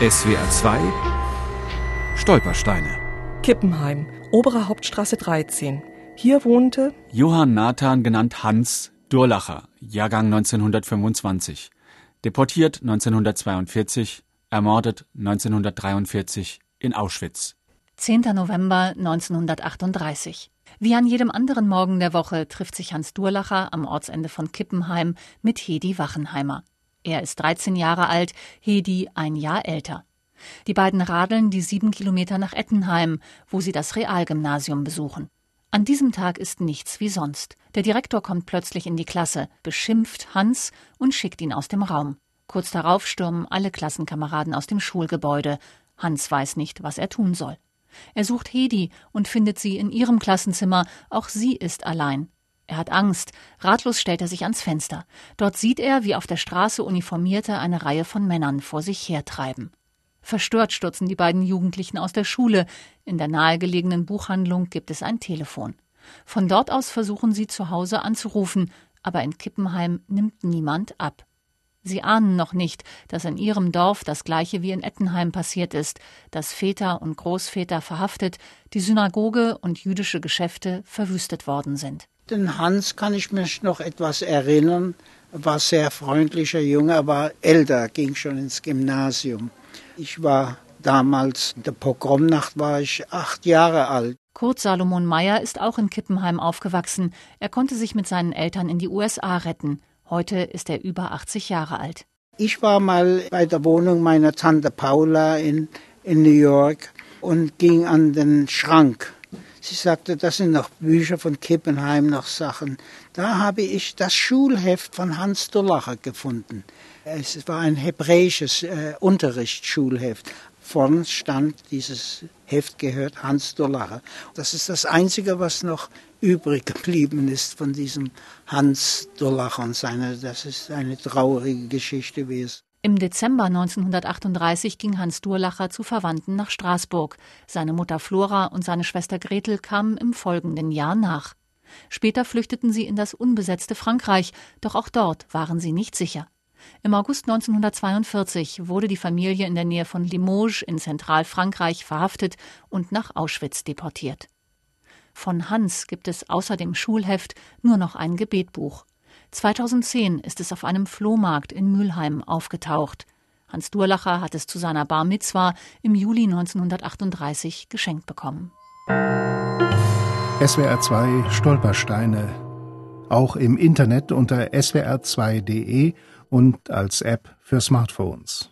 SWR 2 Stolpersteine. Kippenheim, Obere Hauptstraße 13. Hier wohnte Johann Nathan, genannt Hans Durlacher, Jahrgang 1925. Deportiert 1942, ermordet 1943 in Auschwitz. 10. November 1938. Wie an jedem anderen Morgen der Woche trifft sich Hans Durlacher am Ortsende von Kippenheim mit Hedi Wachenheimer. Er ist 13 Jahre alt, Hedi ein Jahr älter. Die beiden radeln die sieben Kilometer nach Ettenheim, wo sie das Realgymnasium besuchen. An diesem Tag ist nichts wie sonst. Der Direktor kommt plötzlich in die Klasse, beschimpft Hans und schickt ihn aus dem Raum. Kurz darauf stürmen alle Klassenkameraden aus dem Schulgebäude. Hans weiß nicht, was er tun soll. Er sucht Hedi und findet sie in ihrem Klassenzimmer, auch sie ist allein. Er hat Angst. Ratlos stellt er sich ans Fenster. Dort sieht er, wie auf der Straße Uniformierte eine Reihe von Männern vor sich hertreiben. Verstört stürzen die beiden Jugendlichen aus der Schule. In der nahegelegenen Buchhandlung gibt es ein Telefon. Von dort aus versuchen sie zu Hause anzurufen, aber in Kippenheim nimmt niemand ab. Sie ahnen noch nicht, dass in ihrem Dorf das gleiche wie in Ettenheim passiert ist, dass Väter und Großväter verhaftet, die Synagoge und jüdische Geschäfte verwüstet worden sind. Den Hans kann ich mich noch etwas erinnern. War sehr freundlicher Junge, aber älter, ging schon ins Gymnasium. Ich war damals, in der Pogromnacht war ich acht Jahre alt. Kurt Salomon Meyer ist auch in Kippenheim aufgewachsen. Er konnte sich mit seinen Eltern in die USA retten. Heute ist er über 80 Jahre alt. Ich war mal bei der Wohnung meiner Tante Paula in, in New York und ging an den Schrank Sie sagte, das sind noch Bücher von Kippenheim, noch Sachen. Da habe ich das Schulheft von Hans Durlacher gefunden. Es war ein hebräisches äh, Unterrichtsschulheft. Vorn stand dieses Heft gehört Hans Durlacher. Das ist das Einzige, was noch übrig geblieben ist von diesem Hans Durlacher und seiner. Das ist eine traurige Geschichte, wie es im Dezember 1938 ging Hans Durlacher zu Verwandten nach Straßburg. Seine Mutter Flora und seine Schwester Gretel kamen im folgenden Jahr nach. Später flüchteten sie in das unbesetzte Frankreich, doch auch dort waren sie nicht sicher. Im August 1942 wurde die Familie in der Nähe von Limoges in Zentralfrankreich verhaftet und nach Auschwitz deportiert. Von Hans gibt es außer dem Schulheft nur noch ein Gebetbuch. 2010 ist es auf einem Flohmarkt in Mülheim aufgetaucht. Hans Durlacher hat es zu seiner Bar Mitzwa im Juli 1938 geschenkt bekommen. SWR 2 Stolpersteine. Auch im Internet unter swr2.de und als App für Smartphones.